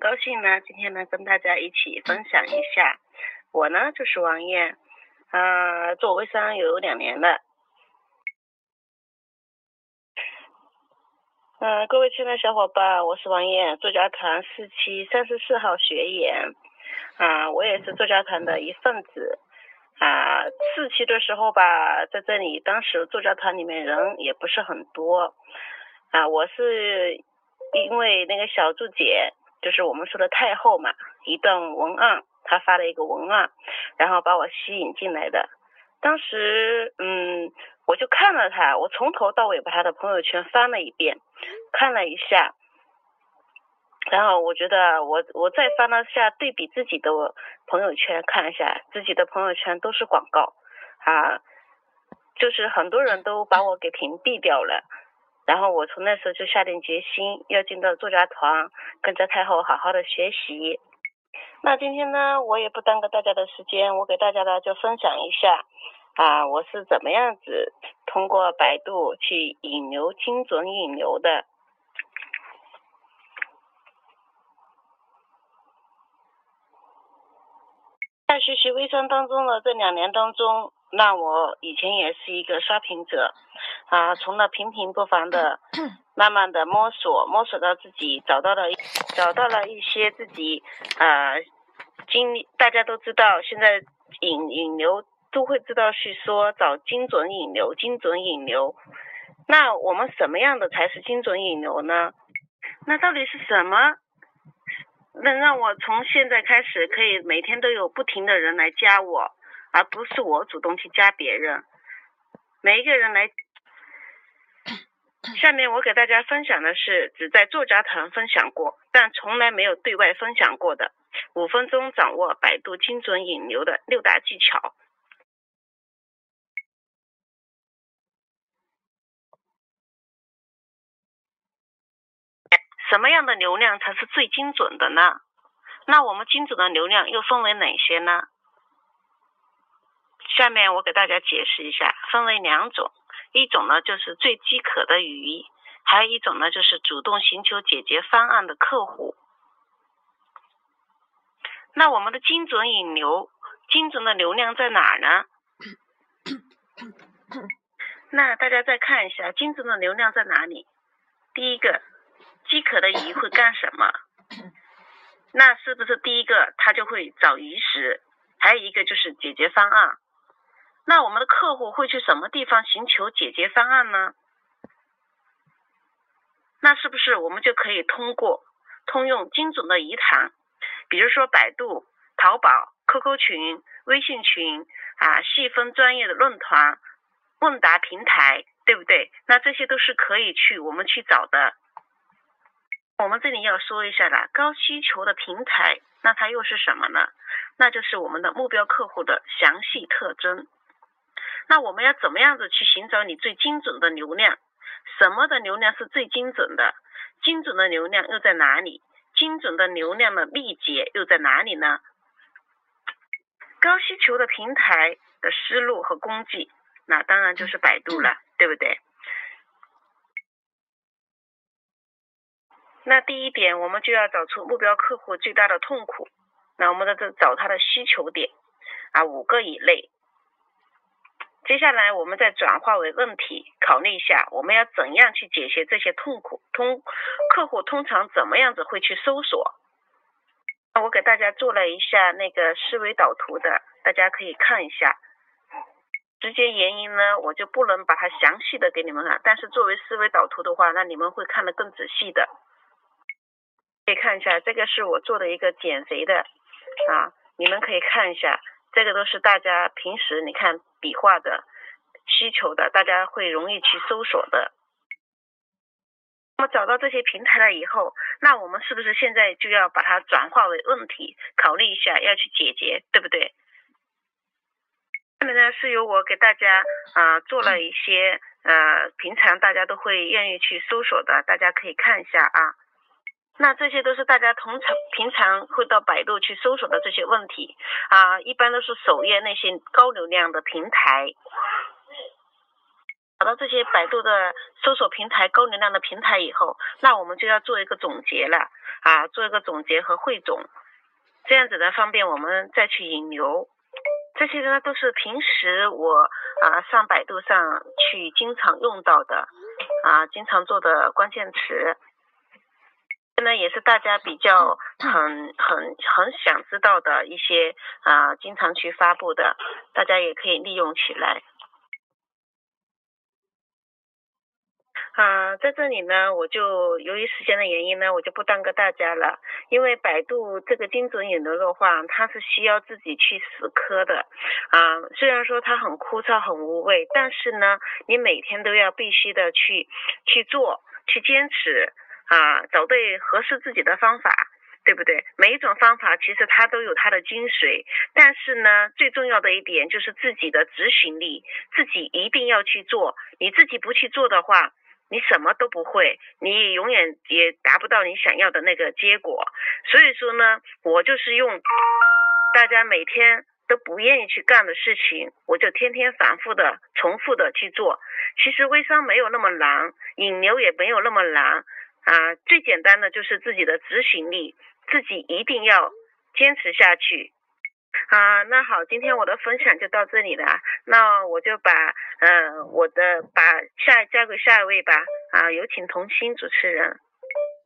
高兴呢，今天呢跟大家一起分享一下，我呢就是王艳，啊，做微商有两年了，嗯，各位亲爱的小伙伴，我是王艳，作家团四期三十四号学员，啊，我也是作家团的一份子，啊，四期的时候吧，在这里，当时作家团里面人也不是很多，啊，我是因为那个小祝姐。就是我们说的太后嘛，一段文案，他发了一个文案，然后把我吸引进来的。当时，嗯，我就看了他，我从头到尾把他的朋友圈翻了一遍，看了一下，然后我觉得我我再翻了下对比自己的朋友圈，看一下自己的朋友圈都是广告，啊，就是很多人都把我给屏蔽掉了。然后我从那时候就下定决心要进到作家团，跟着太后好好的学习。那今天呢，我也不耽搁大家的时间，我给大家呢就分享一下啊，我是怎么样子通过百度去引流、精准引流的。在学习微商当中的这两年当中。那我以前也是一个刷屏者，啊，从那平平不凡的，慢慢的摸索，摸索到自己找到了，找到了一些自己啊经历。大家都知道，现在引引流都会知道去说找精准引流，精准引流。那我们什么样的才是精准引流呢？那到底是什么能让我从现在开始可以每天都有不停的人来加我？而不是我主动去加别人，每一个人来。下面我给大家分享的是只在作家团分享过，但从来没有对外分享过的五分钟掌握百度精准引流的六大技巧。什么样的流量才是最精准的呢？那我们精准的流量又分为哪些呢？下面我给大家解释一下，分为两种，一种呢就是最饥渴的鱼，还有一种呢就是主动寻求解决方案的客户。那我们的精准引流，精准的流量在哪儿呢？那大家再看一下，精准的流量在哪里？第一个，饥渴的鱼会干什么？那是不是第一个他就会找鱼食？还有一个就是解决方案。那我们的客户会去什么地方寻求解决方案呢？那是不是我们就可以通过通用精准的鱼塘，比如说百度、淘宝、QQ 群、微信群啊，细分专业的论坛、问答平台，对不对？那这些都是可以去我们去找的。我们这里要说一下了，高需求的平台，那它又是什么呢？那就是我们的目标客户的详细特征。那我们要怎么样子去寻找你最精准的流量？什么的流量是最精准的？精准的流量又在哪里？精准的流量的秘诀又在哪里呢？高需求的平台的思路和工具，那当然就是百度了，对不对？那第一点，我们就要找出目标客户最大的痛苦。那我们在这找他的需求点啊，五个以内。接下来，我们再转化为问题，考虑一下我们要怎样去解决这些痛苦。通客户通常怎么样子会去搜索？我给大家做了一下那个思维导图的，大家可以看一下。时间原因呢，我就不能把它详细的给你们看，但是作为思维导图的话，那你们会看得更仔细的。可以看一下，这个是我做的一个减肥的啊，你们可以看一下。这个都是大家平时你看笔画的需求的，大家会容易去搜索的。那么找到这些平台了以后，那我们是不是现在就要把它转化为问题，考虑一下要去解决，对不对？下面呢是由我给大家啊做了一些呃平常大家都会愿意去搜索的，大家可以看一下啊。那这些都是大家通常平常会到百度去搜索的这些问题啊，一般都是首页那些高流量的平台。找到这些百度的搜索平台、高流量的平台以后，那我们就要做一个总结了啊，做一个总结和汇总，这样子呢方便我们再去引流。这些呢都是平时我啊上百度上去经常用到的啊，经常做的关键词。这呢也是大家比较很很很想知道的一些啊，经常去发布的，大家也可以利用起来。啊，在这里呢，我就由于时间的原因呢，我就不耽搁大家了。因为百度这个精准引流的话，它是需要自己去死磕的。啊，虽然说它很枯燥、很无味，但是呢，你每天都要必须的去去做、去坚持啊，找对合适自己的方法，对不对？每一种方法其实它都有它的精髓，但是呢，最重要的一点就是自己的执行力，自己一定要去做。你自己不去做的话，你什么都不会，你永远也达不到你想要的那个结果。所以说呢，我就是用大家每天都不愿意去干的事情，我就天天反复的、重复的去做。其实微商没有那么难，引流也没有那么难啊。最简单的就是自己的执行力，自己一定要坚持下去。啊，那好，今天我的分享就到这里了，那我就把，嗯，我的把下交给下一位吧，啊，有请童心主持人。